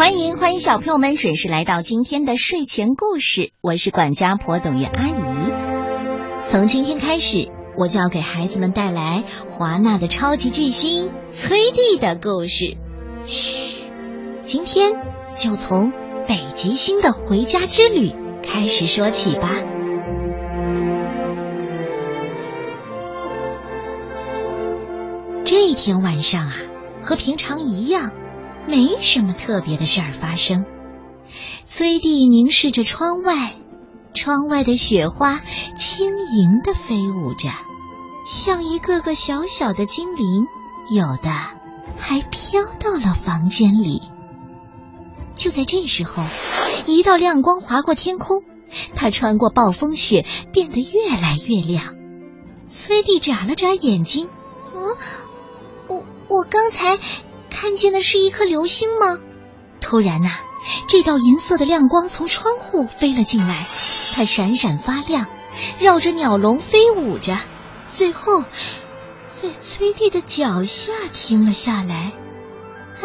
欢迎欢迎小朋友们准时来到今天的睡前故事，我是管家婆董于阿姨。从今天开始，我就要给孩子们带来华纳的超级巨星崔弟的故事。嘘，今天就从北极星的回家之旅开始说起吧。这一天晚上啊，和平常一样。没什么特别的事儿发生。崔蒂凝视着窗外，窗外的雪花轻盈的飞舞着，像一个个小小的精灵，有的还飘到了房间里。就在这时候，一道亮光划过天空，它穿过暴风雪，变得越来越亮。崔蒂眨了眨眼睛，嗯，我我刚才。看见的是一颗流星吗？突然呐，这道银色的亮光从窗户飞了进来，它闪闪发亮，绕着鸟笼飞舞着，最后在崔蒂的脚下停了下来。啊，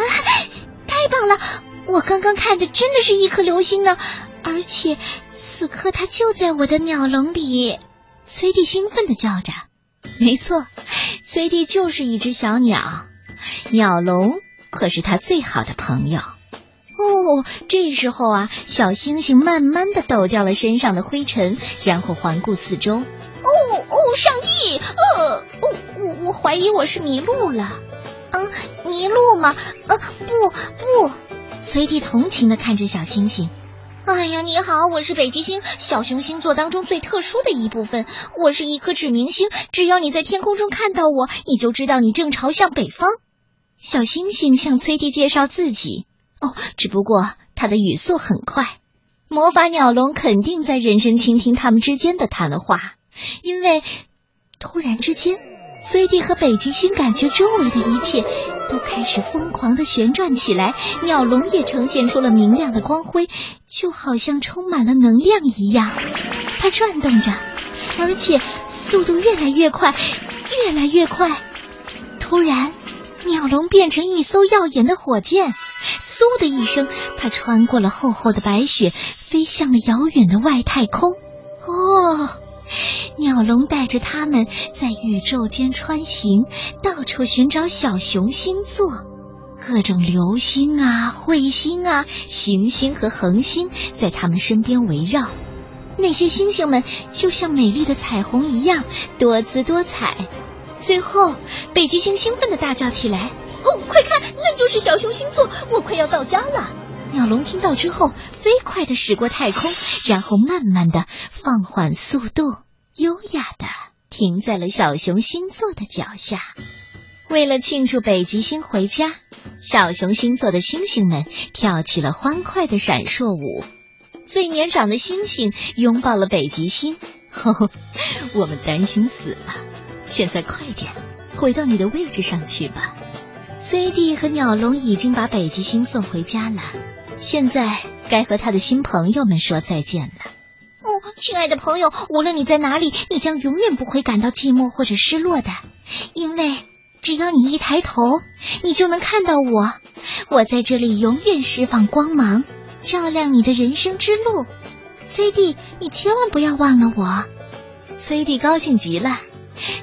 太棒了！我刚刚看的真的是一颗流星呢，而且此刻它就在我的鸟笼里。崔蒂兴奋的叫着：“没错，崔蒂就是一只小鸟。”鸟笼可是他最好的朋友哦。这时候啊，小星星慢慢的抖掉了身上的灰尘，然后环顾四周。哦哦，上帝！呃，哦，我我怀疑我是迷路了。嗯，迷路吗？呃，不不。崔蒂同情的看着小星星。哎呀，你好，我是北极星小熊星座当中最特殊的一部分。我是一颗指明星，只要你在天空中看到我，你就知道你正朝向北方。小星星向崔蒂介绍自己。哦，只不过他的语速很快。魔法鸟笼肯定在认真倾听他们之间的谈话，因为突然之间，崔蒂和北极星感觉周围的一切都开始疯狂的旋转起来，鸟笼也呈现出了明亮的光辉，就好像充满了能量一样。它转动着，而且速度越来越快，越来越快。突然。鸟笼变成一艘耀眼的火箭，嗖的一声，它穿过了厚厚的白雪，飞向了遥远的外太空。哦，鸟笼带着他们在宇宙间穿行，到处寻找小熊星座，各种流星啊、彗星啊、行星和恒星在他们身边围绕。那些星星们就像美丽的彩虹一样多姿多彩。最后，北极星兴奋的大叫起来：“哦，快看，那就是小熊星座！我快要到家了！”鸟笼听到之后，飞快的驶过太空，然后慢慢的放缓速度，优雅的停在了小熊星座的脚下。为了庆祝北极星回家，小熊星座的星星们跳起了欢快的闪烁舞。最年长的星星拥抱了北极星：“呵呵，我们担心死了。”现在快点回到你的位置上去吧。崔弟和鸟笼已经把北极星送回家了，现在该和他的新朋友们说再见了。哦，亲爱的朋友，无论你在哪里，你将永远不会感到寂寞或者失落的，因为只要你一抬头，你就能看到我。我在这里永远释放光芒，照亮你的人生之路。崔弟，你千万不要忘了我。崔弟高兴极了。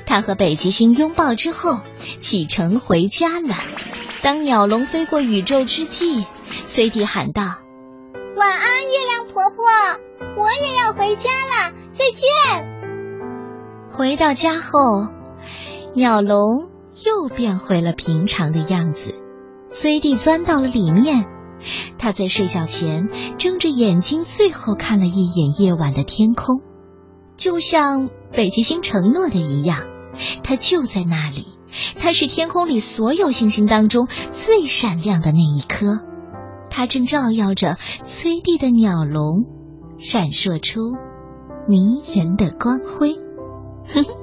他和北极星拥抱之后，启程回家了。当鸟笼飞过宇宙之际，崔蒂喊道：“晚安，月亮婆婆，我也要回家了，再见。”回到家后，鸟笼又变回了平常的样子。崔蒂钻到了里面，他在睡觉前睁着眼睛，最后看了一眼夜晚的天空，就像。北极星承诺的一样，它就在那里。它是天空里所有星星当中最闪亮的那一颗，它正照耀着崔地的鸟笼，闪烁出迷人的光辉。哼。